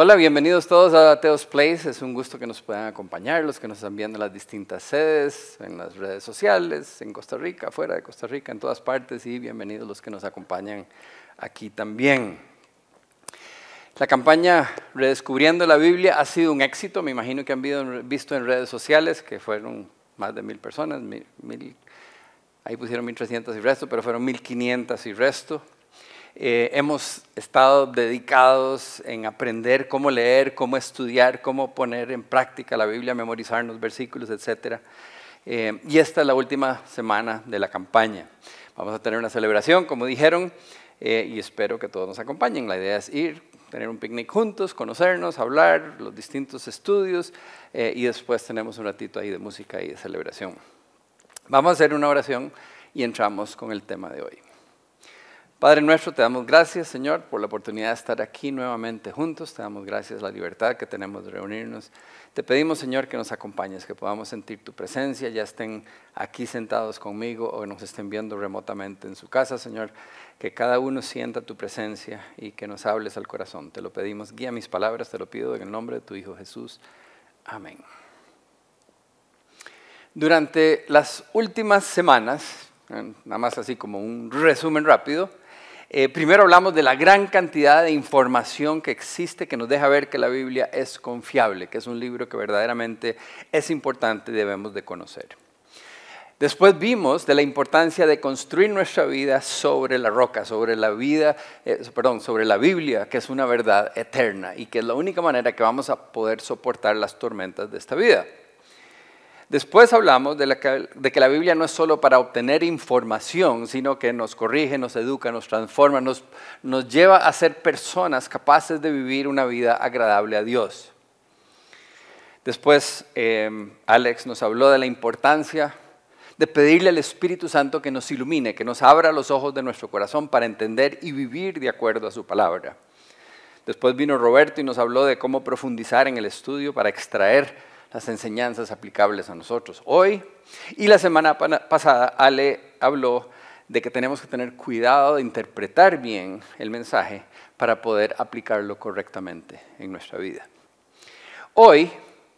Hola, bienvenidos todos a Teos Place. Es un gusto que nos puedan acompañar, los que nos están viendo en las distintas sedes, en las redes sociales, en Costa Rica, fuera de Costa Rica, en todas partes, y bienvenidos los que nos acompañan aquí también. La campaña Redescubriendo la Biblia ha sido un éxito, me imagino que han visto en redes sociales, que fueron más de mil personas, ahí pusieron 1.300 y resto, pero fueron 1.500 y resto. Eh, hemos estado dedicados en aprender cómo leer, cómo estudiar, cómo poner en práctica la Biblia, memorizar los versículos, etc. Eh, y esta es la última semana de la campaña. Vamos a tener una celebración, como dijeron, eh, y espero que todos nos acompañen. La idea es ir, tener un picnic juntos, conocernos, hablar, los distintos estudios, y después tenemos un ratito ahí de música y de celebración. Vamos a hacer una oración y entramos con el tema de hoy. Padre nuestro, te damos gracias, Señor, por la oportunidad de estar aquí nuevamente juntos. Te damos gracias la libertad que tenemos de reunirnos. Te pedimos, Señor, que nos acompañes, que podamos sentir tu presencia, ya estén aquí sentados conmigo o nos estén viendo remotamente en su casa, Señor. Que cada uno sienta tu presencia y que nos hables al corazón. Te lo pedimos. Guía mis palabras, te lo pido en el nombre de tu Hijo Jesús. Amén. Durante las últimas semanas, nada más así como un resumen rápido, eh, primero hablamos de la gran cantidad de información que existe que nos deja ver que la Biblia es confiable, que es un libro que verdaderamente es importante y debemos de conocer. Después vimos de la importancia de construir nuestra vida sobre la roca, sobre la vida, eh, perdón, sobre la Biblia, que es una verdad eterna y que es la única manera que vamos a poder soportar las tormentas de esta vida. Después hablamos de, que la Biblia no es solo para obtener información, sino que nos corrige, nos educa, nos transforma, nos, lleva a ser personas capaces de vivir una vida agradable a Dios. Después em, Alex nos habló de la importancia de pedirle al Espíritu Santo que nos ilumine, que nos abra los ojos de nuestro corazón para entender y vivir de acuerdo a su palabra. Después vino Roberto y nos habló de cómo profundizar en el estudio para extraer las enseñanzas aplicables a nosotros hoy. Y la semana pasada Ale habló de que tenemos que tener cuidado de interpretar bien el mensaje para poder aplicarlo correctamente en nuestra vida. Hoy,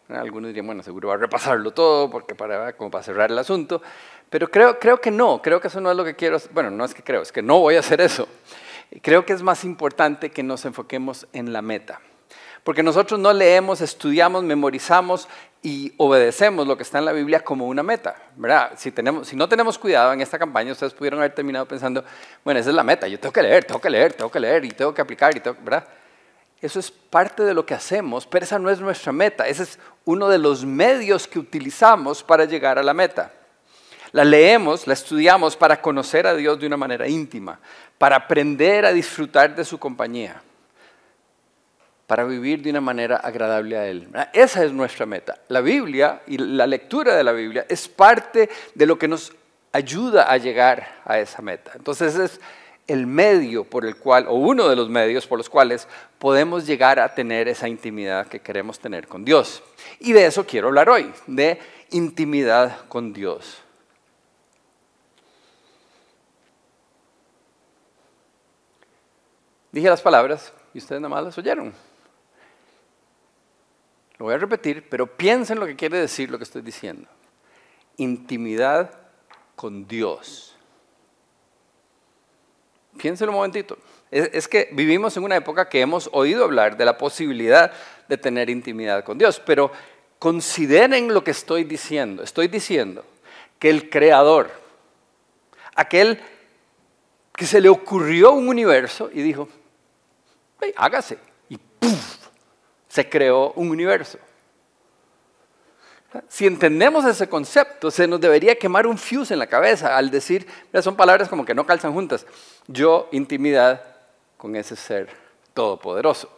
algunos dirían, bueno, seguro va a repasarlo todo porque para, como para cerrar el asunto, pero creo, creo que no, creo que eso no es lo que quiero, bueno, no es que creo, es que no voy a hacer eso. Creo que es más importante que nos enfoquemos en la meta. Porque nosotros no leemos, estudiamos, memorizamos y obedecemos lo que está en la Biblia como una meta. ¿verdad? Si, no tenemos cuidado en esta campaña, ustedes pudieron haber terminado pensando, bueno, esa es la meta, yo tengo que leer, tengo que leer, tengo que leer y tengo que aplicar, y tengo, ¿verdad? Eso es parte de lo que hacemos, pero esa no es nuestra meta. Ese es uno de los medios que utilizamos para llegar a la meta. La leemos, la estudiamos para conocer a Dios de una manera íntima, para aprender a disfrutar de su compañía para vivir de una manera agradable a Él. Esa es nuestra meta. La Biblia y la lectura de la Biblia es parte de lo que nos ayuda a llegar a esa meta. Entonces es el medio por el cual, o uno de los medios por los cuales podemos llegar a tener esa intimidad que queremos tener con Dios. Y de eso quiero hablar hoy, de intimidad con Dios. Dije las palabras y ustedes nada más las oyeron. Lo voy a repetir, pero piensen lo que quiere decir lo que estoy diciendo. Intimidad con Dios. Piensen un momentito. Es, que vivimos en una época que hemos oído hablar de la posibilidad de tener intimidad con Dios, pero consideren lo que estoy diciendo. Estoy diciendo que el creador, aquel que se le ocurrió un universo y dijo, hágase, y ¡puf! Se creó un universo. Si entendemos ese concepto, se nos debería quemar un fuse en la cabeza al decir, son palabras como que no calzan juntas. Yo, intimidad con ese ser todopoderoso.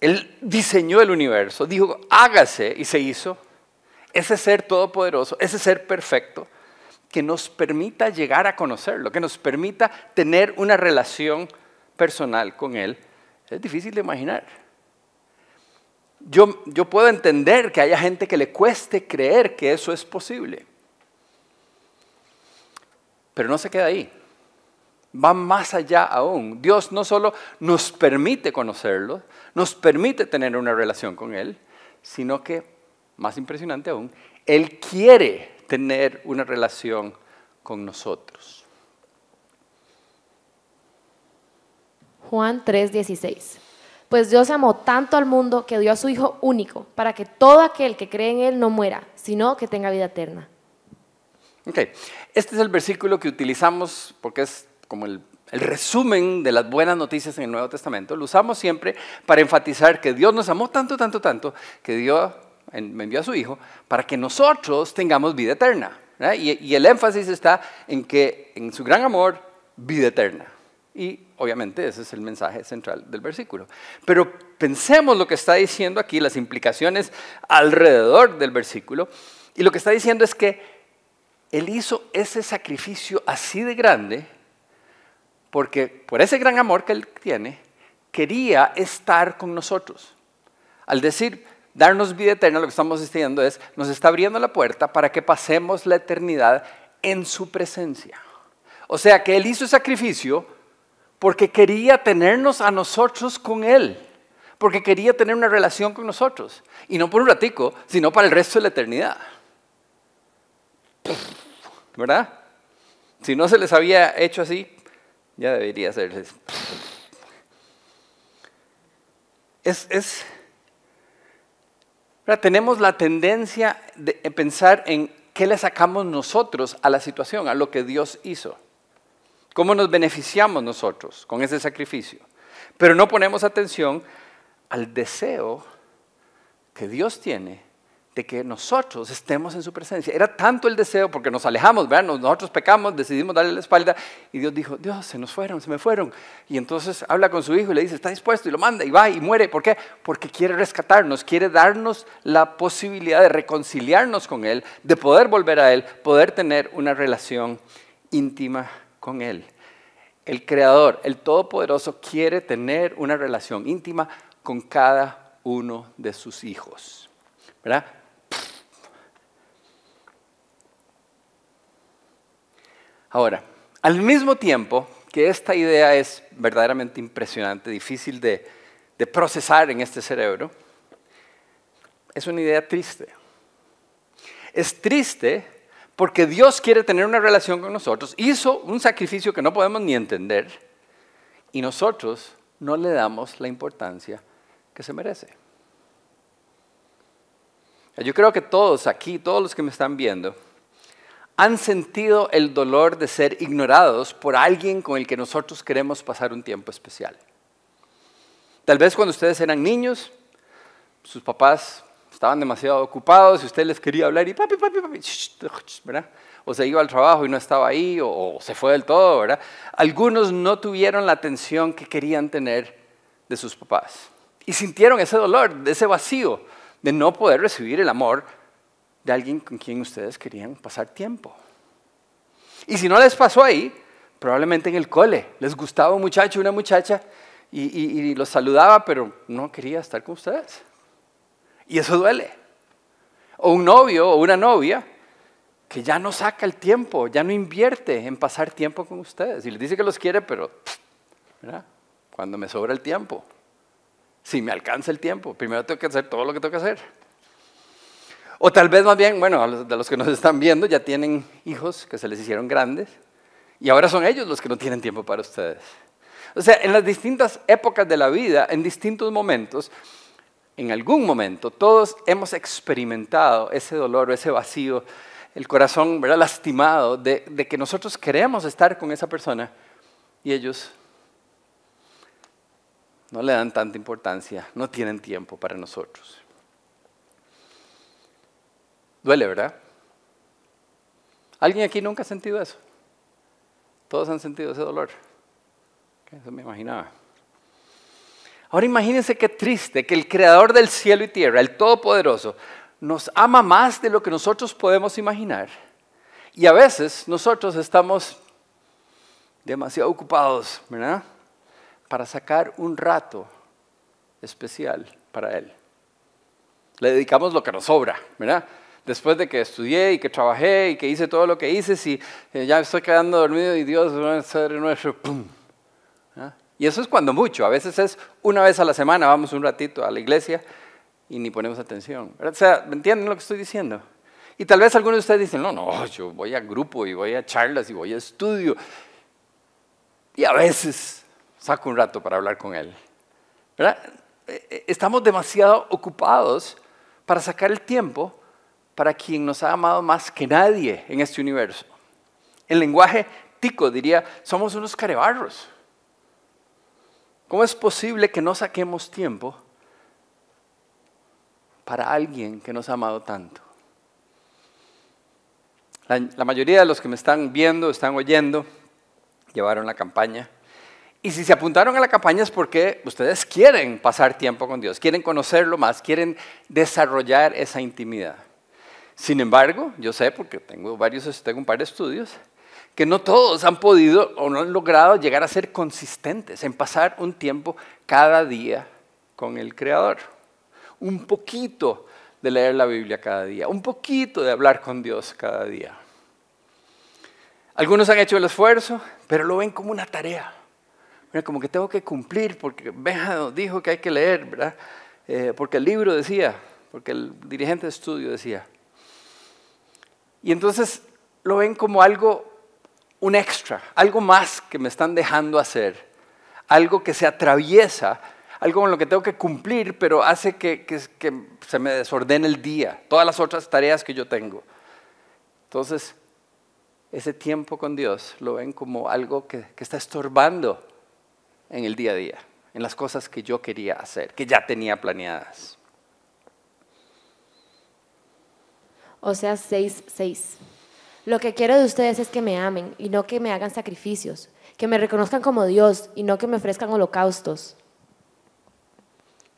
Él diseñó el universo, dijo, hágase y se hizo. Ese ser todopoderoso, ese ser perfecto, que nos permita llegar a conocerlo, que nos permita tener una relación personal con Él, es difícil de imaginar. Yo, puedo entender que haya gente que le cueste creer que eso es posible. Pero no se queda ahí. va más allá aún. Dios no solo nos permite conocerlo, nos permite tener una relación con Él, sino que, más impresionante aún, Él quiere tener una relación con nosotros. Juan 3:16. Pues Dios amó tanto al mundo que dio a su Hijo único, para que todo aquel que cree en Él no muera, sino que tenga vida eterna. Ok, este es el versículo que utilizamos porque es como el, resumen de las buenas noticias en el Nuevo Testamento. Lo usamos siempre para enfatizar que Dios nos amó tanto, tanto, tanto, que Dios me envió a su Hijo para que nosotros tengamos vida eterna. Y el énfasis está en que en su gran amor, vida eterna. Y obviamente ese es el mensaje central del versículo. Pero pensemos lo que está diciendo aquí, las implicaciones alrededor del versículo. Y lo que está diciendo es que él hizo ese sacrificio así de grande porque por ese gran amor que Él tiene, quería estar con nosotros. Al decir darnos vida eterna, lo que estamos diciendo es, nos está abriendo la puerta para que pasemos la eternidad en su presencia. O sea que Él hizo sacrificio porque quería tenernos a nosotros con Él, porque quería tener una relación con nosotros. Y no por un ratico, sino para el resto de la eternidad. ¿verdad? Si no se les había hecho así, ya debería ser. Es, es tenemos la tendencia de pensar en qué le sacamos nosotros a la situación, a lo que Dios hizo. ¿Cómo nos beneficiamos nosotros con ese sacrificio? Pero no ponemos atención al deseo que Dios tiene de que nosotros estemos en su presencia. Era tanto el deseo, porque nos alejamos, ¿verdad? nosotros pecamos, decidimos darle la espalda, y Dios dijo, Dios, se nos fueron, se me fueron. Y entonces habla con su hijo y le dice, está dispuesto, y lo manda, y va, y muere. ¿Por qué? Porque quiere rescatarnos, quiere darnos la posibilidad de reconciliarnos con Él, de poder volver a Él, poder tener una relación íntima con Él. El Creador, el Todopoderoso, quiere tener una relación íntima con cada uno de sus hijos. ¿verdad? Ahora, al mismo tiempo que esta idea es verdaderamente impresionante, difícil de, procesar en este cerebro, es una idea triste. Es triste porque Dios quiere tener una relación con nosotros, hizo un sacrificio que no podemos ni entender y nosotros no le damos la importancia que se merece. Yo creo que todos aquí, todos los que me están viendo, han sentido el dolor de ser ignorados por alguien con el que nosotros queremos pasar un tiempo especial. Tal vez cuando ustedes eran niños, sus papás estaban demasiado ocupados y usted les quería hablar y papi, papi, papi, ¿verdad? O se iba al trabajo y no estaba ahí, o, se fue del todo, ¿verdad? Algunos no tuvieron la atención que querían tener de sus papás y sintieron ese dolor, ese vacío de no poder recibir el amor de alguien con quien ustedes querían pasar tiempo. Y si no les pasó ahí, probablemente en el cole les gustaba un muchacho, una muchacha, y, los saludaba, pero no quería estar con ustedes. Y eso duele. O un novio o una novia que ya no saca el tiempo, ya no invierte en pasar tiempo con ustedes. Y les dice que los quiere, pero cuando me sobra el tiempo, si me alcanza el tiempo, primero tengo que hacer todo lo que tengo que hacer. O tal vez más bien, bueno, de los que nos están viendo ya tienen hijos que se les hicieron grandes y ahora son ellos los que no tienen tiempo para ustedes. O sea, en las distintas épocas de la vida, en distintos momentos, en algún momento, todos hemos experimentado ese dolor o ese vacío, el corazón ¿verdad? lastimado de, de que nosotros queremos estar con esa persona y ellos no le dan tanta importancia, no tienen tiempo para nosotros. Duele, ¿verdad? ¿Alguien aquí nunca ha sentido eso? Todos han sentido ese dolor. Eso me imaginaba. Ahora imagínense qué triste que el creador del cielo y tierra, el Todopoderoso, nos ama más de lo que nosotros podemos imaginar. Y a veces nosotros estamos demasiado ocupados, ¿verdad? Para sacar un rato especial para Él. Le dedicamos lo que nos sobra, ¿verdad? después de que estudié y que trabajé y que hice todo lo que hice, si eh, ya estoy quedando dormido y Dios va a ser nuestro, ¡pum! Y eso es cuando mucho, a veces es una vez a la semana, vamos un ratito a la iglesia y ni ponemos atención. O sea, ¿me entienden lo que estoy diciendo? Y tal vez algunos de ustedes dicen, no, no, yo voy a grupo y voy a charlas y voy a estudio. Y a veces saco un rato para hablar con él. ¿Verdad? Eh, eh, estamos demasiado ocupados para sacar el tiempo para quien nos ha amado más que nadie en este universo. En lenguaje tico diría, somos unos carebarros. ¿Cómo es posible que no saquemos tiempo para alguien que nos ha amado tanto? La, mayoría de los que me están viendo, están oyendo, llevaron la campaña. Y si se apuntaron a la campaña es porque ustedes quieren pasar tiempo con Dios, quieren conocerlo más, quieren desarrollar esa intimidad. Sin embargo, yo sé, porque tengo, varios, tengo un par de estudios, que no todos han podido o no han logrado llegar a ser consistentes en pasar un tiempo cada día con el Creador. Un poquito de leer la Biblia cada día, un poquito de hablar con Dios cada día. Algunos han hecho el esfuerzo, pero lo ven como una tarea. como que tengo que cumplir porque Benja dijo que hay que leer, ¿verdad? Eh, porque el libro decía, porque el dirigente de estudio decía. Y entonces lo ven como algo, un extra, algo más que me están dejando hacer, algo que se atraviesa, algo con lo que tengo que cumplir, pero hace que, se me desordene el día, todas las otras tareas que yo tengo. Entonces, ese tiempo con Dios lo ven como algo que, que está estorbando en el día a día, en las cosas que yo quería hacer, que ya tenía planeadas. O sea, 6, 6. Lo que quiero de ustedes es que me amen y no que me hagan sacrificios, que me reconozcan como Dios y no que me ofrezcan holocaustos.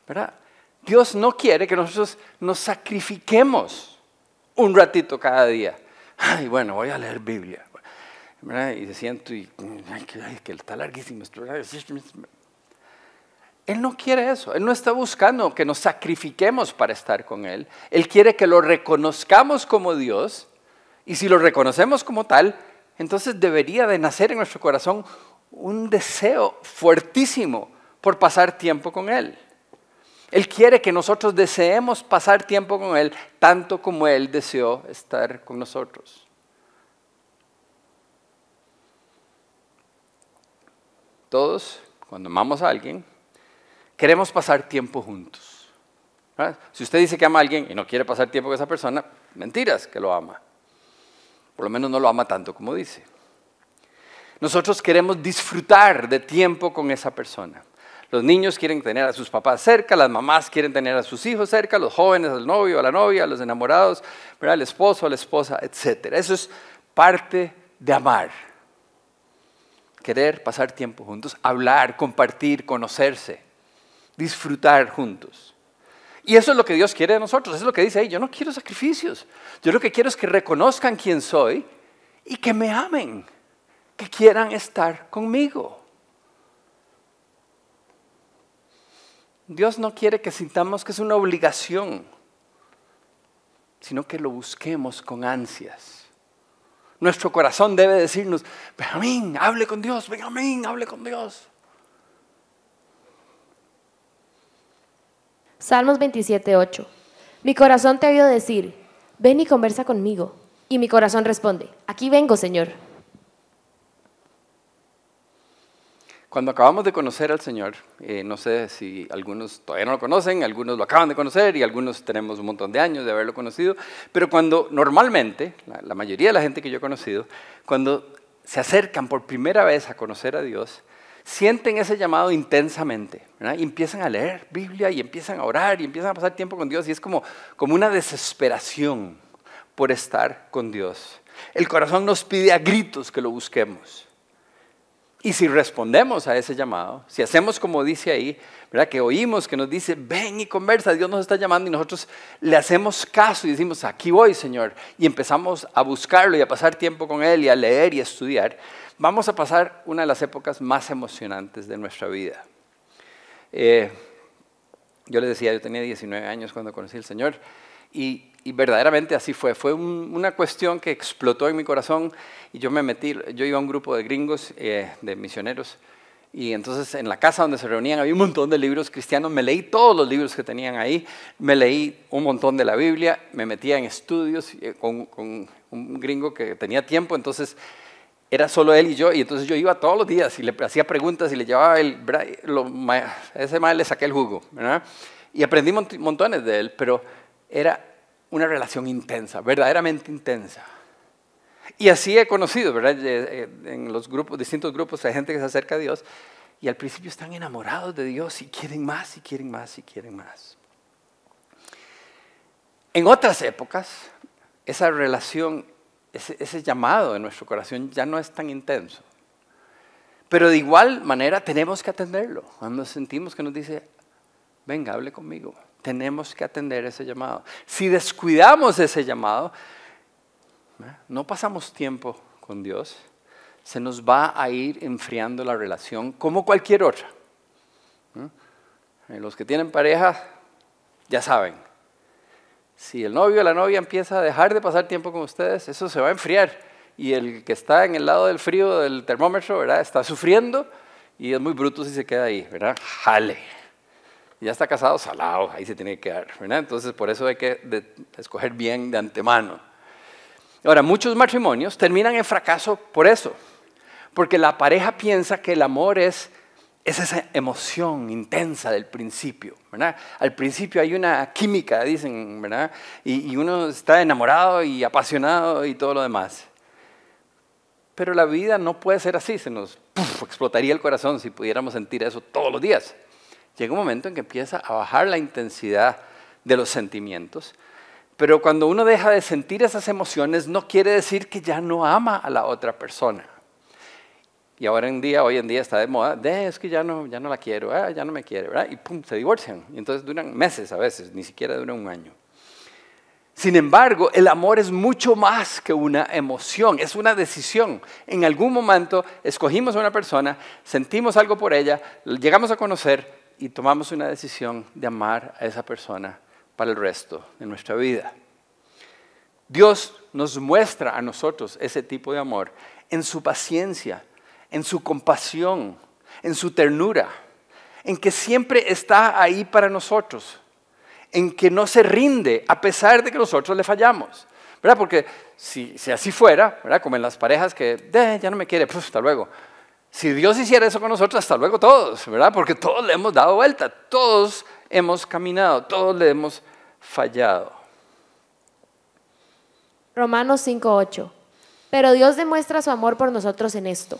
¿Verdad? Dios no quiere que nosotros nos sacrifiquemos un ratito cada día. Ay, bueno, voy a leer Biblia. Y se siento y, ay, que, está larguísimo. Él no quiere eso, Él no está buscando que nos sacrifiquemos para estar con Él. Él quiere que lo reconozcamos como Dios y si lo reconocemos como tal, entonces debería de nacer en nuestro corazón un deseo fuertísimo por pasar tiempo con Él. Él quiere que nosotros deseemos pasar tiempo con Él tanto como Él deseó estar con nosotros. Todos, cuando amamos a alguien, queremos pasar tiempo juntos. Si usted dice que ama a alguien y no quiere pasar tiempo con esa persona, mentiras que lo ama. Por lo menos no lo ama tanto como dice. Nosotros queremos disfrutar de tiempo con esa persona. Los niños quieren tener a sus papás cerca, las mamás quieren tener a sus hijos cerca, los jóvenes al novio, a la novia, los enamorados, al esposo, a la esposa, etc. Eso es parte de amar. Querer pasar tiempo juntos, hablar, compartir, conocerse disfrutar juntos. Y eso es lo que Dios quiere de nosotros, eso es lo que dice ahí, yo no quiero sacrificios, yo lo que quiero es que reconozcan quién soy y que me amen, que quieran estar conmigo. Dios no quiere que sintamos que es una obligación, sino que lo busquemos con ansias. Nuestro corazón debe decirnos, Benjamín, hable con Dios, Benjamín, hable con Dios. Salmos 27, 8. Mi corazón te ha oído decir, ven y conversa conmigo. Y mi corazón responde, aquí vengo, Señor. Cuando acabamos de conocer al Señor, eh, no sé si algunos todavía no lo conocen, algunos lo acaban de conocer y algunos tenemos un montón de años de haberlo conocido, pero cuando normalmente, la mayoría de la gente que yo he conocido, cuando se acercan por primera vez a conocer a Dios, sienten ese llamado intensamente, y empiezan a leer Biblia y empiezan a orar y empiezan a pasar tiempo con Dios y es como, como una desesperación por estar con Dios. El corazón nos pide a gritos que lo busquemos. Y si respondemos a ese llamado, si hacemos como dice ahí, ¿verdad? que oímos que nos dice, ven y conversa, Dios nos está llamando y nosotros le hacemos caso y decimos, aquí voy, Señor, y empezamos a buscarlo y a pasar tiempo con Él y a leer y a estudiar, vamos a pasar una de las épocas más emocionantes de nuestra vida. Eh, yo le decía, yo tenía 19 años cuando conocí al Señor Y, verdaderamente así fue. Fue una cuestión que explotó en mi corazón y yo me metí, yo iba a un grupo de gringos, eh, de misioneros, y entonces en la casa donde se reunían había un montón de libros cristianos, me leí todos los libros que tenían ahí, me leí un montón de la Biblia, me metía en estudios eh, con, un gringo que tenía tiempo, entonces era solo él y yo, y entonces yo iba todos los días y le hacía preguntas y le llevaba el, lo, ese mal le saqué el jugo. Y aprendí montones de él, pero era una relación intensa, verdaderamente intensa. Y así he conocido, ¿verdad? Eh, en los grupos, distintos grupos hay gente que se acerca a Dios y al principio están enamorados de Dios y quieren más y quieren más y quieren más. En otras épocas, esa relación ese, llamado en nuestro corazón ya no es tan intenso. Pero de igual manera tenemos que atenderlo. Cuando sentimos que nos dice, venga, hable conmigo, tenemos que atender ese llamado. Si descuidamos ese llamado, ¿eh? No pasamos tiempo con Dios, se nos va a ir enfriando la relación como cualquier otra. ¿eh? Los que tienen pareja ya saben, si el novio o la novia empieza a dejar de pasar tiempo con ustedes, eso se va a enfriar. Y el que está en el lado del frío del termómetro, ¿verdad? Está sufriendo y es muy bruto si se queda ahí, ¿verdad? Jale. Ya está casado, salado, ahí se tiene que quedar, ¿verdad? Entonces, por eso hay que escoger bien de antemano. Ahora, muchos matrimonios terminan en fracaso por eso, porque la pareja piensa que el amor es es esa emoción intensa del principio, ¿verdad? Al principio hay una química, dicen, ¿verdad? Y, uno está enamorado y apasionado y todo lo demás. Pero la vida no puede ser así, se nos explotaría el corazón si pudiéramos sentir eso todos los días. Llega un momento en que empieza a bajar la intensidad de los sentimientos, pero cuando uno deja de sentir esas emociones no quiere decir que ya no ama a la otra persona. Y ahora en día, hoy en día está de moda, de, es que ya no, ya no la quiero, ah, ya no me quiere, ¿verdad? Y pum, se divorcian. Y entonces duran meses a veces, ni siquiera duran un año. Sin embargo, el amor es mucho más que una emoción, es una decisión. En algún momento escogimos a una persona, sentimos algo por ella, llegamos a conocer y tomamos una decisión de amar a esa persona para el resto de nuestra vida. Dios nos muestra a nosotros ese tipo de amor en su paciencia, en su compasión, en su ternura, en que siempre está ahí para nosotros, en que no se rinde a pesar de que nosotros le fallamos. ¿verdad? Porque si, así fuera, ¿verdad? como en las parejas que ya no me quiere, pues hasta luego. Si Dios hiciera eso con nosotros, hasta luego todos, ¿verdad? Porque todos le hemos dado vuelta, todos hemos caminado, todos le hemos fallado. Romanos 5:8. Pero Dios demuestra su amor por nosotros en esto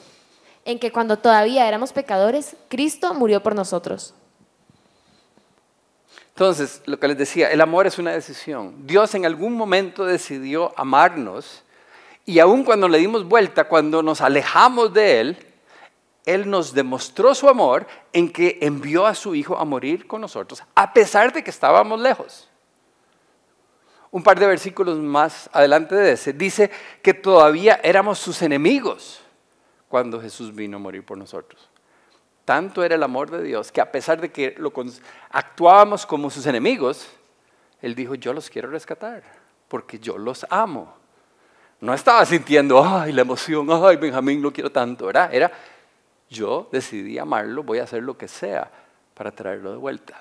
en que cuando todavía éramos pecadores, Cristo murió por nosotros. Entonces, lo que les decía, el amor es una decisión. Dios en algún momento decidió amarnos y aun cuando le dimos vuelta, cuando nos alejamos de Él, Él nos demostró su amor en que envió a su Hijo a morir con nosotros, a pesar de que estábamos lejos. Un par de versículos más adelante de ese dice que todavía éramos sus enemigos cuando Jesús vino a morir por nosotros. Tanto era el amor de Dios que a pesar de que lo actuábamos como sus enemigos, Él dijo, yo los quiero rescatar, porque yo los amo. No estaba sintiendo, ay, la emoción, ay, Benjamín, lo quiero tanto. Era, yo decidí amarlo, voy a hacer lo que sea para traerlo de vuelta.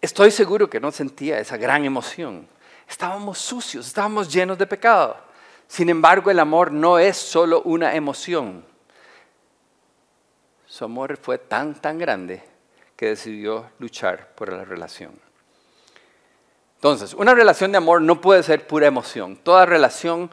Estoy seguro que no sentía esa gran emoción. Estábamos sucios, estábamos llenos de pecado. Sin embargo, el amor no es solo una emoción. Su amor fue tan, tan grande que decidió luchar por la relación. Entonces, una relación de amor no puede ser pura emoción. Toda relación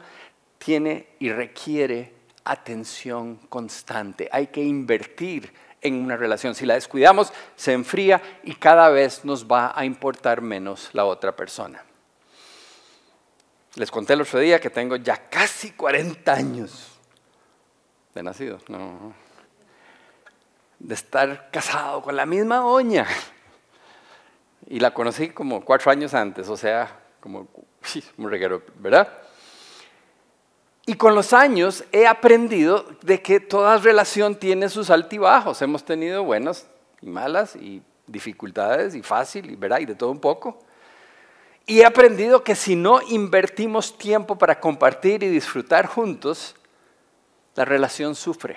tiene y requiere atención constante. Hay que invertir en una relación. Si la descuidamos, se enfría y cada vez nos va a importar menos la otra persona. Les conté el otro día que tengo ya casi 40 años de nacido, no, de estar casado con la misma oña. Y la conocí como cuatro años antes, o sea, como un reguero, ¿verdad? Y con los años he aprendido de que toda relación tiene sus altibajos. Hemos tenido buenas y malas y dificultades y fácil, y, ¿verdad? y de todo un poco. Y he aprendido que si no invertimos tiempo para compartir y disfrutar juntos, la relación sufre.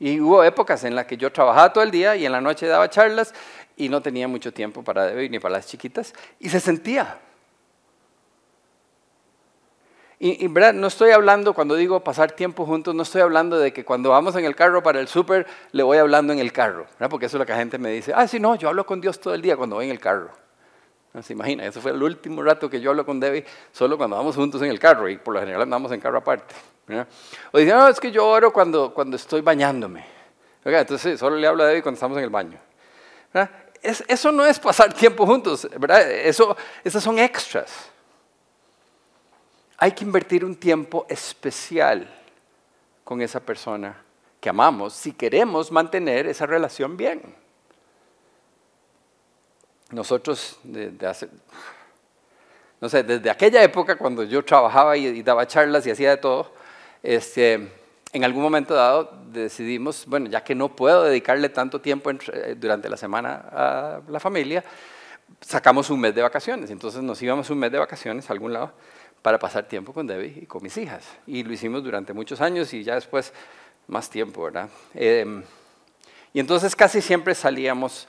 Y hubo épocas en las que yo trabajaba todo el día y en la noche daba charlas y no tenía mucho tiempo para Debbie ni para las chiquitas y se sentía. Y, verdad, no estoy hablando, cuando digo pasar tiempo juntos, no estoy hablando de que cuando vamos en el carro para el súper, le voy hablando en el carro, ¿verdad? porque eso es lo que la gente me dice, ah, sí, no, yo hablo con Dios todo el día cuando voy en el carro. Se imagina, eso fue el último rato que yo hablo con Debbie, solo cuando vamos juntos en el carro, y por lo general andamos en carro aparte. O dicen, no, es que yo oro cuando, cuando estoy bañándome. Entonces solo le hablo a Debbie cuando estamos en el baño. eso no es pasar tiempo juntos. Eso, esas son extras hay que invertir un tiempo especial con esa persona que amamos si queremos mantener esa relación bien. Nosotros, desde, no sé, desde aquella época cuando yo trabajaba y, daba charlas y hacía de todo, este, en algún momento dado decidimos, bueno, ya que no puedo dedicarle tanto tiempo eh, durante la semana a la familia, sacamos un mes de vacaciones. Entonces nos íbamos un mes de vacaciones a algún lado para pasar tiempo con Debbie y con mis hijas. Y lo hicimos durante muchos años y ya después más tiempo, ¿verdad? Em, y entonces casi siempre salíamos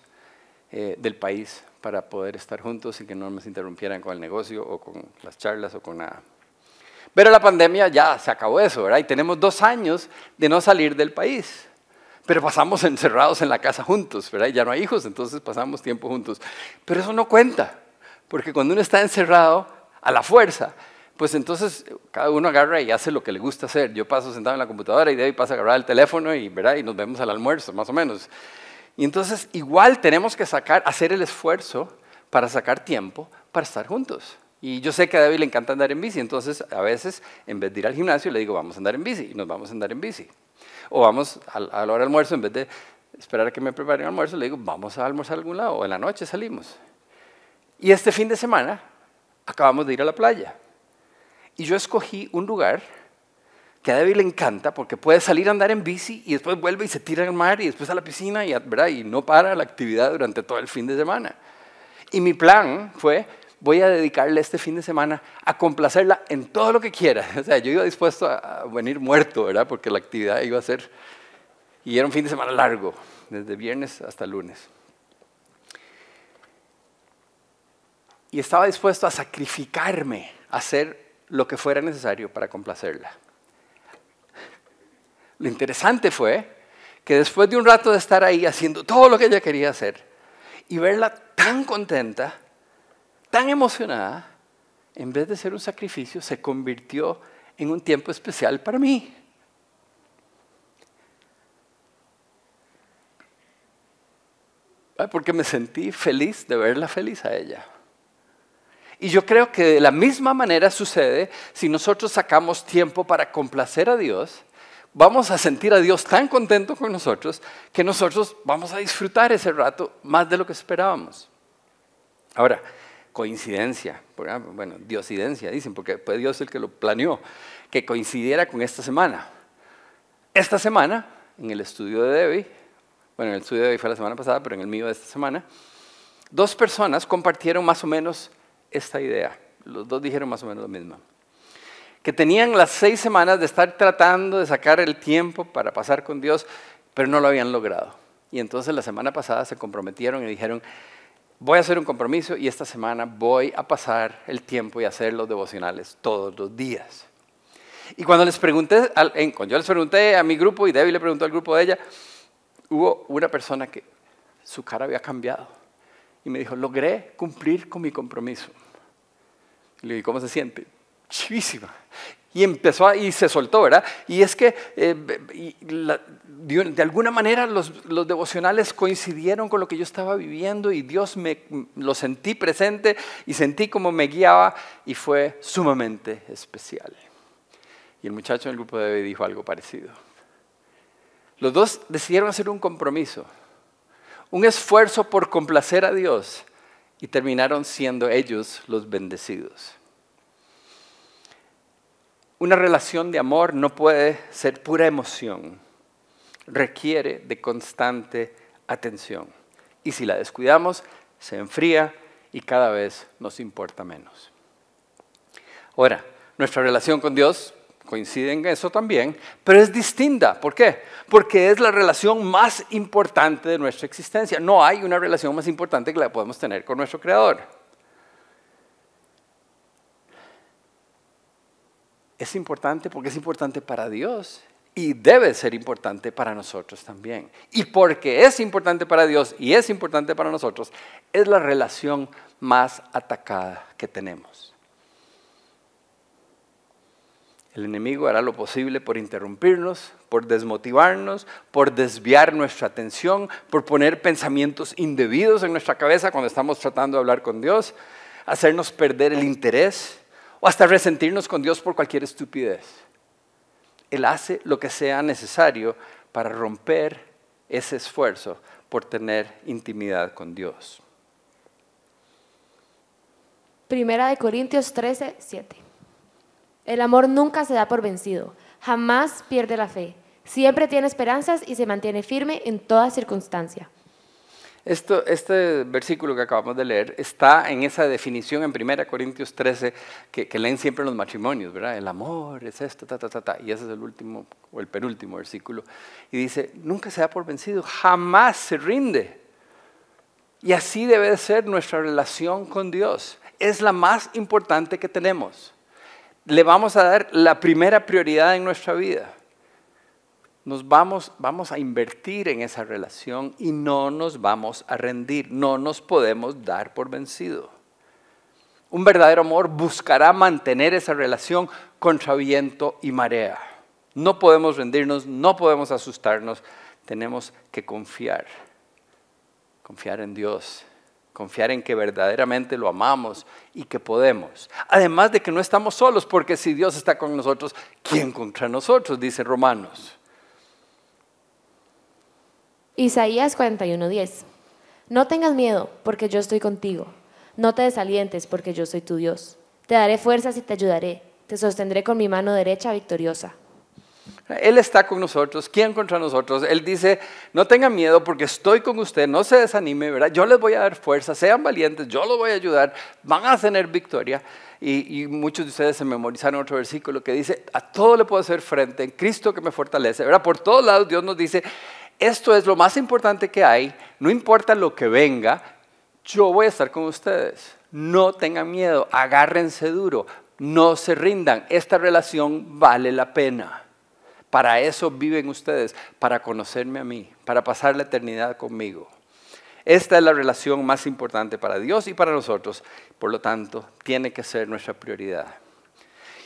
eh, del país para poder estar juntos y que no nos interrumpieran con el negocio o con las charlas o con nada. Pero la pandemia ya se acabó eso, ¿verdad? Y tenemos dos años de no salir del país. Pero pasamos encerrados en la casa juntos, ¿verdad? Ya no hay hijos, entonces pasamos tiempo juntos. Pero eso no cuenta, porque cuando uno está encerrado a la fuerza, pues entonces cada uno agarra y hace lo que le gusta hacer. Yo paso sentado en la computadora y David pasa a agarrar el teléfono y, ¿verdad? y nos vemos al almuerzo, más o menos. Y entonces igual tenemos que sacar, hacer el esfuerzo para sacar tiempo para estar juntos. Y yo sé que a David le encanta andar en bici, entonces a veces en vez de ir al gimnasio le digo, vamos a andar en bici, y nos vamos a andar en bici. O vamos a, la hora del almuerzo, en vez de esperar a que me preparen el almuerzo, le digo, vamos a almorzar a algún lado, o en la noche salimos. Y este fin de semana acabamos de ir a la playa. Y yo escogí un lugar que a David le encanta porque puede salir a andar en bici y después vuelve y se tira al mar y después a la piscina y, ¿verdad? y no para la actividad durante todo el fin de semana. Y mi plan fue, voy a dedicarle este fin de semana a complacerla en todo lo que quiera. O sea, yo iba dispuesto a venir muerto, ¿verdad? Porque la actividad iba a ser... Y era un fin de semana largo, desde viernes hasta lunes. Y estaba dispuesto a sacrificarme, a hacer lo que fuera necesario para complacerla. Lo interesante fue que después de un rato de estar ahí haciendo todo lo que ella quería hacer y verla tan contenta, tan emocionada, en vez de ser un sacrificio, se convirtió en un tiempo especial para mí. Porque me sentí feliz de verla feliz a ella. Y yo creo que de la misma manera sucede si nosotros sacamos tiempo para complacer a Dios, vamos a sentir a Dios tan contento con nosotros que nosotros vamos a disfrutar ese rato más de lo que esperábamos. Ahora, coincidencia, bueno, diosidencia dicen, porque fue Dios el que lo planeó, que coincidiera con esta semana. Esta semana, en el estudio de Debbie, bueno, el estudio de Debbie fue la semana pasada, pero en el mío de esta semana, dos personas compartieron más o menos esta idea. Los dos dijeron más o menos lo mismo. Que tenían las seis semanas de estar tratando de sacar el tiempo para pasar con Dios, pero no lo habían logrado. Y entonces la semana pasada se comprometieron y dijeron, voy a hacer un compromiso y esta semana voy a pasar el tiempo y hacer los devocionales todos los días. Y cuando les pregunté, cuando yo les pregunté a mi grupo y Debbie le preguntó al grupo de ella, hubo una persona que su cara había cambiado y me dijo, logré cumplir con mi compromiso. Le dije, ¿cómo se siente? Chivísima. Y empezó a, y se soltó, ¿verdad? Y es que eh, de alguna manera los, los, devocionales coincidieron con lo que yo estaba viviendo y Dios me lo sentí presente y sentí como me guiaba y fue sumamente especial. Y el muchacho en el grupo de Bebé dijo algo parecido. Los dos decidieron hacer un compromiso un esfuerzo por complacer a Dios y terminaron siendo ellos los bendecidos. Una relación de amor no puede ser pura emoción, requiere de constante atención. y si la descuidamos, se enfría y cada vez nos importa menos. Ahora, nuestra relación con Dios coincide en eso también, pero es distinta. ¿Por qué? Porque es la relación más importante de nuestra existencia. No hay una relación más importante que la podemos tener con nuestro Creador. Es importante porque es importante para Dios y debe ser importante para nosotros también. Y porque es importante para Dios y es importante para nosotros, es la relación más atacada que tenemos. El enemigo hará lo posible por interrumpirnos, por desmotivarnos, por desviar nuestra atención, por poner pensamientos indebidos en nuestra cabeza cuando estamos tratando de hablar con Dios, hacernos perder el interés o hasta resentirnos con Dios por cualquier estupidez. Él hace lo que sea necesario para romper ese esfuerzo por tener intimidad con Dios. Primera de Corintios 13, 7. El amor nunca se da por vencido, jamás pierde la fe, siempre tiene esperanzas y se mantiene firme en toda circunstancia este versículo que acabamos de leer está en esa definición en 1 Corintios 13 que, leen siempre en los matrimonios, ¿verdad? El amor es esto, ta, ta, ta, ta. Y ese es el último o el penúltimo versículo. Y dice, nunca se da por vencido, jamás se rinde. Y así debe de ser nuestra relación con Dios. Es la más importante que tenemos. Le vamos a dar la primera prioridad en nuestra vida nos vamos, vamos a invertir en esa relación y no nos vamos a rendir, no nos podemos dar por vencido. Un verdadero amor buscará mantener esa relación contra viento y marea. No podemos rendirnos, no podemos asustarnos, tenemos que confiar, confiar en Dios, confiar en que verdaderamente lo amamos y que podemos. Además de que no estamos solos, porque si Dios está con nosotros, ¿quién contra nosotros? Dice Romanos. Isaías 41:10. No tengas miedo, porque yo estoy contigo. No te desalientes, porque yo soy tu Dios. Te daré fuerzas y te ayudaré. Te sostendré con mi mano derecha victoriosa. Él está con nosotros. ¿Quién contra nosotros? Él dice, no tengan miedo porque estoy con usted, no se desanime, ¿verdad? Yo les voy a dar fuerza, sean valientes, yo los voy a ayudar, van a tener victoria. Y, y, muchos de ustedes se memorizaron otro versículo que dice, a todo le puedo hacer frente en Cristo que me fortalece, ¿verdad? Por todos lados Dios nos dice, esto es lo más importante que hay, no importa lo que venga, yo voy a estar con ustedes. No tengan miedo, agárrense duro, no se rindan, esta relación vale la pena. Para eso viven ustedes, para conocerme a mí, para pasar la eternidad conmigo. Esta es la relación más importante para Dios y para nosotros, por lo tanto, tiene que ser nuestra prioridad.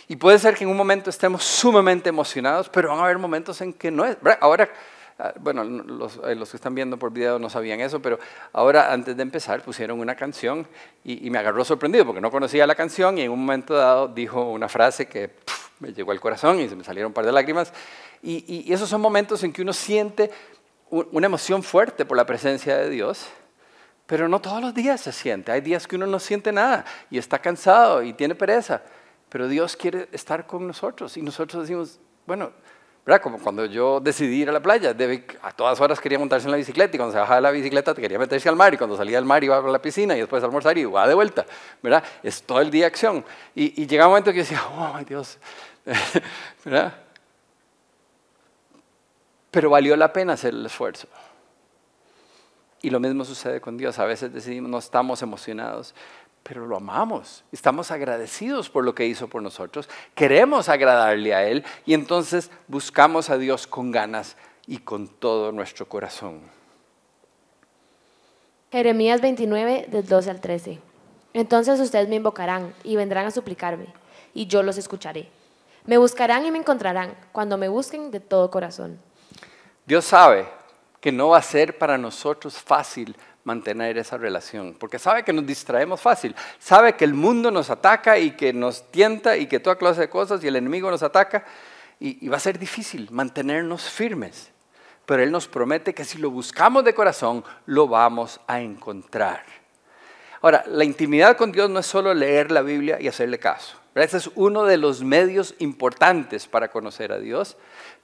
Y puede ser que en un momento estemos sumamente emocionados, pero van a haber momentos en que no es. Ahora, Ah, bueno, eh, los, que están viendo por video no sabían eso, pero ahora antes de empezar pusieron una canción y, me agarró sorprendido porque no conocía la canción y en un momento dado dijo una frase que me llegó al corazón y se me salieron un par de lágrimas. Y, y esos son momentos en que uno siente una emoción fuerte por la presencia de Dios. Pero no todos los días se siente. Hay días que uno no siente nada y está cansado y tiene pereza. Pero Dios quiere estar con nosotros y nosotros decimos, bueno, ¿verdad? Como cuando yo decidí ir a la playa, a todas horas quería montarse en la bicicleta y cuando se bajaba de la bicicleta quería meterse al mar y cuando salía del mar iba a la piscina y después almorzar y iba de vuelta, ¿verdad? Es todo el día acción. Y, y llegaba un momento que decía, oh, Dios, ¿verdad? Pero valió la pena hacer el esfuerzo. Y lo mismo sucede con Dios. A veces decidimos, no estamos emocionados, pero lo amamos, estamos agradecidos por lo que hizo por nosotros, queremos agradarle a Él y entonces buscamos a Dios con ganas y con todo nuestro corazón. Jeremías 29, del 12 al 13. Entonces ustedes me invocarán y vendrán a suplicarme, y yo los escucharé. Me buscarán y me encontrarán cuando me busquen de todo corazón. Dios sabe que no va a ser para nosotros fácil mantener esa relación, porque sabe que nos distraemos fácil, sabe que el mundo nos ataca y que nos tienta y que toda clase de cosas y el enemigo nos ataca y, va a ser difícil mantenernos firmes, pero Él nos promete que si lo buscamos de corazón, lo vamos a encontrar. Ahora, la intimidad con Dios no es solo leer la Biblia y hacerle caso. Ese es uno de los medios importantes para conocer a Dios,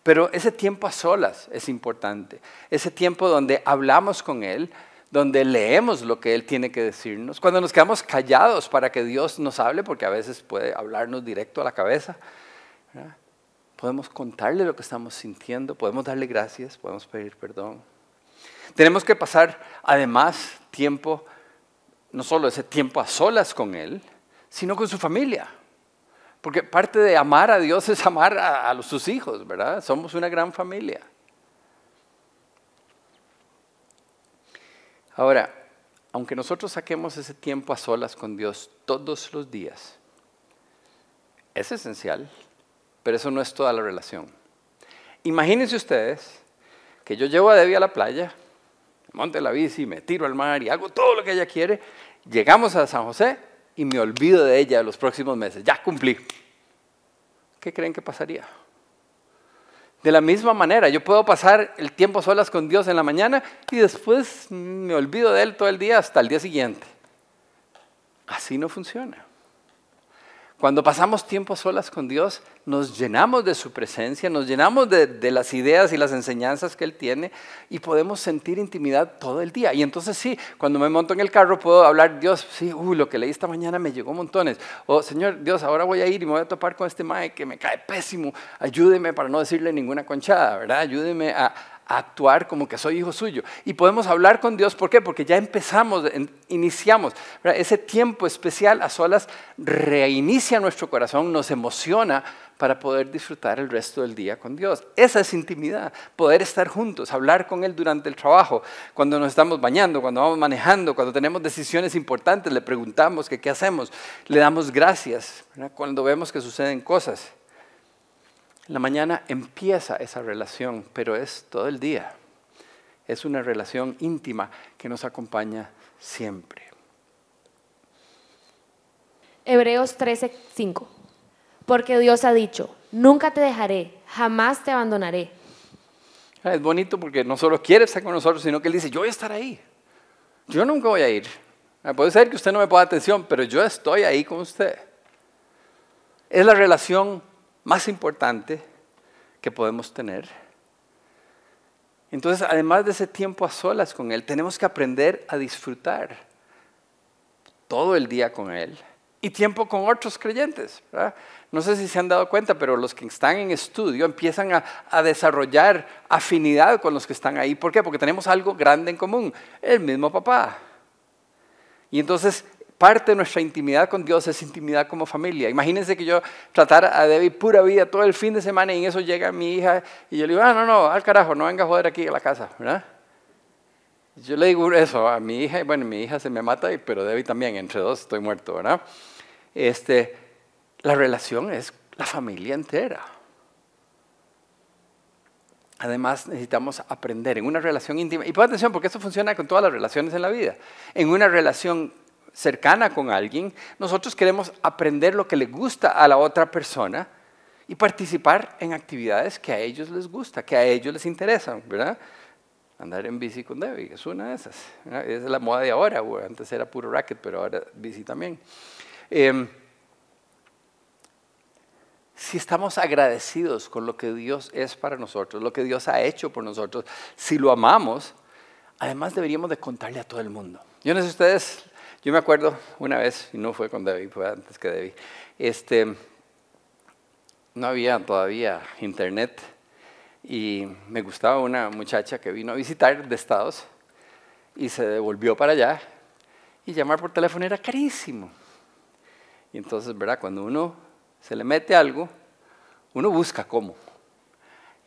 pero ese tiempo a solas es importante. Ese tiempo donde hablamos con Él, donde leemos lo que Él tiene que decirnos, cuando nos quedamos callados para que Dios nos hable, porque a veces puede hablarnos directo a la cabeza. Podemos contarle lo que estamos sintiendo, podemos darle gracias, podemos pedir perdón. Tenemos que pasar además tiempo, no solo ese tiempo a solas con Él, sino con su familia. Porque parte de amar a Dios es amar a, a sus hijos, ¿verdad? Somos una gran familia. Ahora, aunque nosotros saquemos ese tiempo a solas con Dios todos los días, es esencial, pero eso no es toda la relación. Imagínense ustedes que yo llevo a Debbie a la playa, monte la bici, me tiro al mar y hago todo lo que ella quiere, llegamos a San José y me olvido de ella los próximos meses, ya cumplí. ¿Qué creen que pasaría? De la misma manera, yo puedo pasar el tiempo solas con Dios en la mañana y después me olvido de Él todo el día hasta el día siguiente. Así no funciona. Cuando pasamos tiempo solas con Dios, nos llenamos de su presencia, nos llenamos de, las ideas y las enseñanzas que Él tiene y podemos sentir intimidad todo el día. Y entonces sí, cuando me monto en el carro puedo hablar, Dios, sí, uy, lo que leí esta mañana me llegó montones. O Señor, Dios, ahora voy a ir y me voy a topar con este mae que me cae pésimo. Ayúdeme para no decirle ninguna conchada, ¿verdad? Ayúdeme a, actuar como que soy hijo suyo. Y podemos hablar con Dios, ¿por qué? Porque ya empezamos, iniciamos. Ese tiempo especial a solas reinicia nuestro corazón, nos emociona para poder disfrutar el resto del día con Dios. Esa es intimidad, poder estar juntos, hablar con Él durante el trabajo, cuando nos estamos bañando, cuando vamos manejando, cuando tenemos decisiones importantes, le preguntamos qué hacemos, le damos gracias, cuando vemos que suceden cosas. En la mañana empieza esa relación, pero es todo el día. Es una relación íntima que nos acompaña siempre. Hebreos 13:5. Porque Dios ha dicho, nunca te dejaré, jamás te abandonaré. Ah, es bonito porque no solo quiere estar con nosotros, sino que Él dice, yo voy a estar ahí. Yo nunca voy a ir. Ah, puede ser que usted no me ponga atención, pero yo estoy ahí con usted. Es la relación más importante que podemos tener. Entonces, además de ese tiempo a solas con Él, tenemos que aprender a disfrutar todo el día con Él y tiempo con otros creyentes. No sé si se han dado cuenta, pero los que están en estudio empiezan a, a, desarrollar afinidad con los que están ahí. ¿Por qué? Porque tenemos algo grande en común, el mismo papá. Y entonces parte de nuestra intimidad con Dios es intimidad como familia. Imagínense que yo tratara a Debbie pura vida todo el fin de semana y en eso llega mi hija y yo le digo, ah, no, no, al carajo, no venga a joder aquí a la casa, ¿verdad? Yo le digo eso a mi hija, y bueno, mi hija se me mata, pero Debbie también, entre dos estoy muerto, ¿verdad? Este, la relación es la familia entera. Además, necesitamos aprender en una relación íntima. Y pongan atención, porque esto funciona con todas las relaciones en la vida. En una relación cercana con alguien, nosotros queremos aprender lo que le gusta a la otra persona y participar en actividades que a ellos les gusta, que a ellos les interesan, ¿verdad? Andar en bici con Debbie es una de esas. Es la moda de ahora, antes era puro racket, pero ahora bici también. Em, si estamos agradecidos con lo que Dios es para nosotros, lo que Dios ha hecho por nosotros, si lo amamos, además deberíamos de contarle a todo el mundo. Yo no sé ustedes yo me acuerdo una vez, y no fue con Debbie, fue antes que Debbie, este, no había todavía internet y me gustaba una muchacha que vino a visitar de Estados y se devolvió para allá y llamar por teléfono era carísimo. Y entonces, ¿verdad? Cuando uno se le mete algo, uno busca cómo.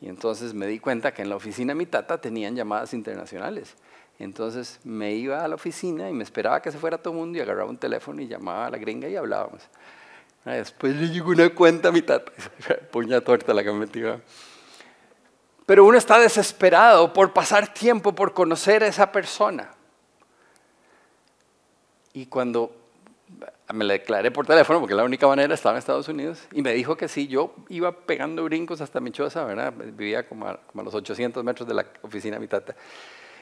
Y entonces me di cuenta que en la oficina de mi tata tenían llamadas internacionales. Entonces me iba a la oficina y me esperaba que se fuera todo el mundo y agarraba un teléfono y llamaba a la gringa y hablábamos. Ah, después le llegó una cuenta a mi tata, puña torta la que me metía. Pero uno está desesperado por pasar tiempo, por conocer a esa persona. Y cuando me la declaré por teléfono, porque la única manera estaba en Estados Unidos, y me dijo que sí, yo iba pegando brincos hasta mi choza, ¿verdad? Vivía como a, como a los 800 metros de la oficina de mi tata.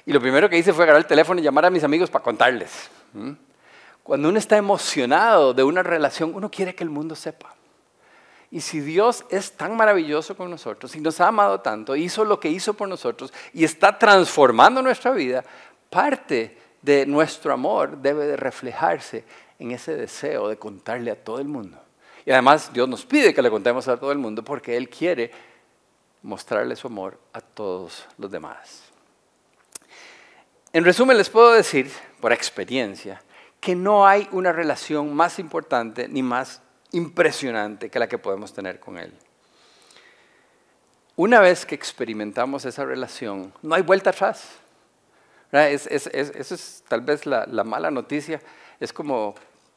Y lo primero que hice fue agarrar el teléfono y llamar a mis amigos para contarles. Cuando uno está emocionado de una relación, uno quiere que el mundo sepa. Y si Dios es tan maravilloso con nosotros, y nos ha amado tanto, hizo lo que hizo por nosotros y está transformando nuestra vida, parte de nuestro amor debe de reflejarse en ese deseo de contarle a todo el mundo. Y además Dios nos pide que le contemos a todo el mundo porque Él quiere mostrarle su amor a todos los demás. En resumen, les puedo decir, por experiencia, que no hay una relación más importante ni más impresionante que la que podemos tener con Él. Una vez que experimentamos esa relación, no hay vuelta atrás. Es, es, eso es tal vez la, mala noticia. Es como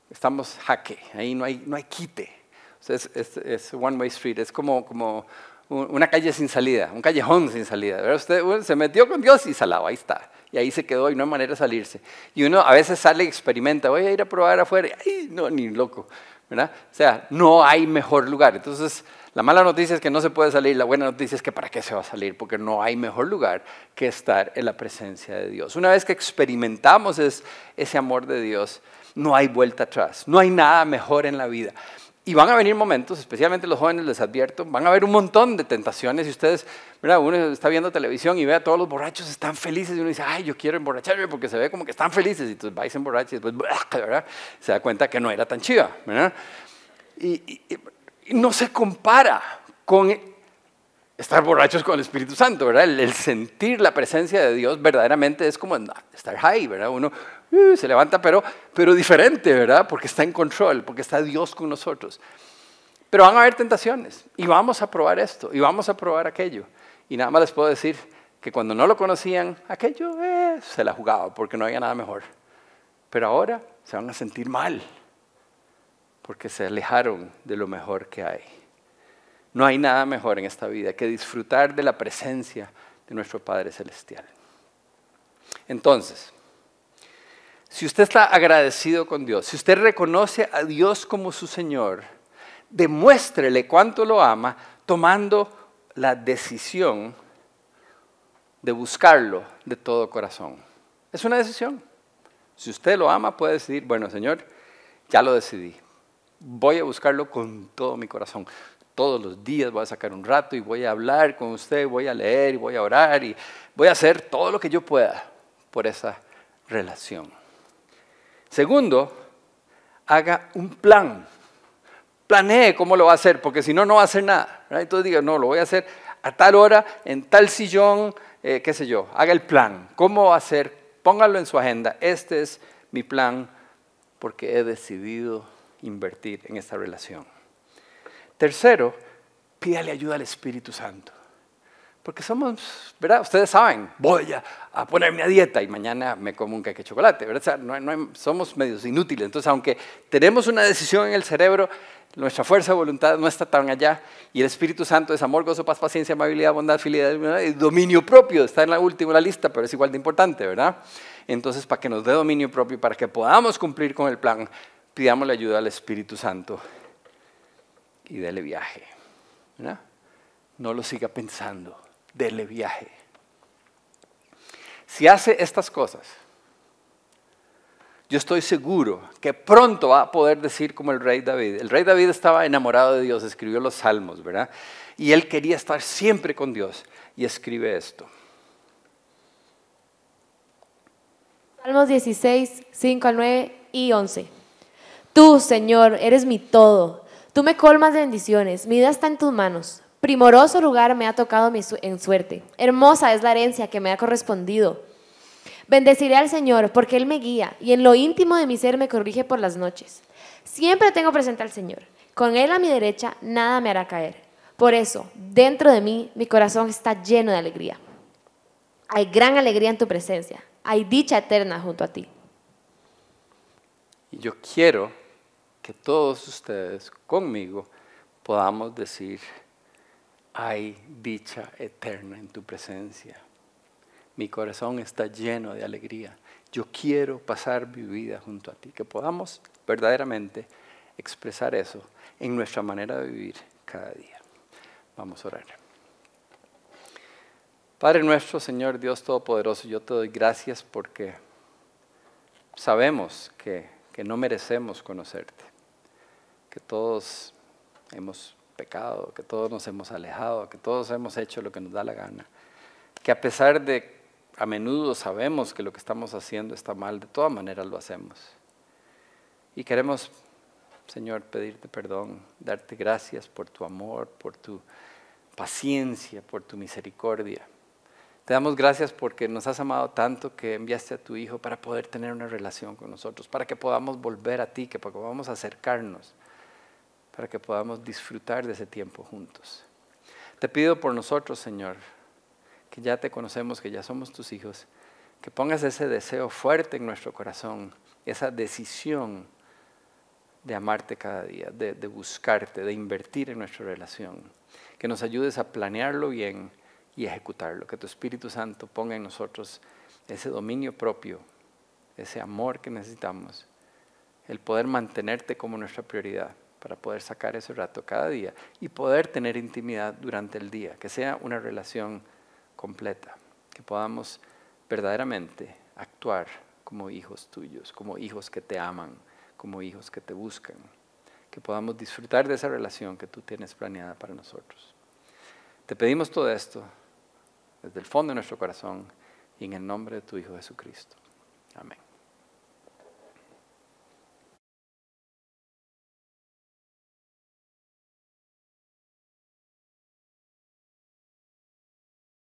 estamos jaque, ahí no hay, no hay quite. es, one way street, es como, como una calle sin salida, un callejón sin salida. Usted se metió con Dios y salado, ahí está. Y ahí se quedó y no hay manera de salirse. Y uno a veces sale y experimenta, voy a ir a probar afuera. Ay, no, ni loco. ¿verdad? O sea, no hay mejor lugar. Entonces, la mala noticia es que no se puede salir, la buena noticia es que para qué se va a salir, porque no hay mejor lugar que estar en la presencia de Dios. Una vez que experimentamos ese amor de Dios, no hay vuelta atrás, no hay nada mejor en la vida. Y van a venir momentos, especialmente los jóvenes les advierto, van a haber un montón de tentaciones y ustedes, mira, uno está viendo televisión y ve a todos los borrachos están felices y uno dice, ay, yo quiero emborracharme porque se ve como que están felices y entonces va y se emborracha y después ¿verdad? se da cuenta que no era tan chiva. ¿verdad? Y, no se compara con estar borrachos con el Espíritu Santo, ¿verdad? El, sentir la presencia de Dios verdaderamente es como estar high, ¿verdad? Uno uh, se levanta, pero, pero diferente, ¿verdad? Porque está en control, porque está Dios con nosotros. Pero van a haber tentaciones y vamos a probar esto y vamos a probar aquello. Y nada más les puedo decir que cuando no lo conocían, aquello eh, se la jugaba porque no había nada mejor. Pero ahora se van a sentir mal porque se alejaron de lo mejor que hay. No hay nada mejor en esta vida que disfrutar de la presencia de nuestro Padre Celestial. Entonces, si usted está agradecido con Dios, si usted reconoce a Dios como su Señor, demuéstrele cuánto lo ama tomando la decisión de buscarlo de todo corazón. Es una decisión. Si usted lo ama, puede decidir, bueno, Señor, ya lo decidí. Voy a buscarlo con todo mi corazón. Todos los días voy a sacar un rato y voy a hablar con usted, voy a leer y voy a orar y voy a hacer todo lo que yo pueda por esa relación. Segundo, haga un plan. Planee cómo lo va a hacer, porque si no, no va a hacer nada. Entonces diga, no, lo voy a hacer a tal hora, en tal sillón, eh, qué sé yo. Haga el plan. ¿Cómo va a hacer? Póngalo en su agenda. Este es mi plan porque he decidido invertir en esta relación. Tercero, pídale ayuda al Espíritu Santo. Porque somos, ¿verdad? Ustedes saben, voy a, ponerme a dieta y mañana me como un café chocolate, ¿verdad? no, somos medios inútiles. Entonces, aunque tenemos una decisión en el cerebro, nuestra fuerza de voluntad no está tan allá y el Espíritu Santo es amor, gozo, paz, paciencia, amabilidad, bondad, fidelidad y dominio propio. Está en la última la lista, pero es igual de importante, ¿verdad? Entonces, para que nos dé dominio propio, para que podamos cumplir con el plan, pidámosle ayuda al Espíritu Santo y dele viaje. ¿verdad? No lo siga pensando dele viaje. Si hace estas cosas, yo estoy seguro que pronto va a poder decir como el rey David. El rey David estaba enamorado de Dios, escribió los salmos, ¿verdad? Y él quería estar siempre con Dios y escribe esto. Salmos 16, 5 al 9 y 11. Tú, Señor, eres mi todo. Tú me colmas de bendiciones. Mi vida está en tus manos. Primoroso lugar me ha tocado en suerte. Hermosa es la herencia que me ha correspondido. Bendeciré al Señor porque Él me guía y en lo íntimo de mi ser me corrige por las noches. Siempre tengo presente al Señor. Con Él a mi derecha nada me hará caer. Por eso, dentro de mí, mi corazón está lleno de alegría. Hay gran alegría en tu presencia. Hay dicha eterna junto a ti. Y yo quiero que todos ustedes conmigo podamos decir, hay dicha eterna en tu presencia. Mi corazón está lleno de alegría. Yo quiero pasar mi vida junto a ti. Que podamos verdaderamente expresar eso en nuestra manera de vivir cada día. Vamos a orar. Padre nuestro, Señor Dios Todopoderoso, yo te doy gracias porque sabemos que, que no merecemos conocerte, que todos hemos que todos nos hemos alejado, que todos hemos hecho lo que nos da la gana, que a pesar de a menudo sabemos que lo que estamos haciendo está mal, de todas maneras lo hacemos. Y queremos, Señor, pedirte perdón, darte gracias por tu amor, por tu paciencia, por tu misericordia. Te damos gracias porque nos has amado tanto que enviaste a tu Hijo para poder tener una relación con nosotros, para que podamos volver a ti, que podamos acercarnos, para que podamos disfrutar de ese tiempo juntos. Te pido por nosotros, Señor, que ya te conocemos, que ya somos tus hijos, que pongas ese deseo fuerte en nuestro corazón, esa decisión de amarte cada día, de, buscarte, de invertir en nuestra relación, que nos ayudes a planearlo bien y ejecutarlo, que tu Espíritu Santo ponga en nosotros ese dominio propio, ese amor que necesitamos, el poder mantenerte como nuestra prioridad para poder sacar ese rato cada día y poder tener intimidad durante el día, que sea una relación completa, que podamos verdaderamente actuar como hijos tuyos, como hijos que te aman, como hijos que te buscan, que podamos disfrutar de esa relación que tú tienes planeada para nosotros. Te pedimos todo esto desde el fondo de nuestro corazón y en el nombre de tu Hijo Jesucristo. Amén.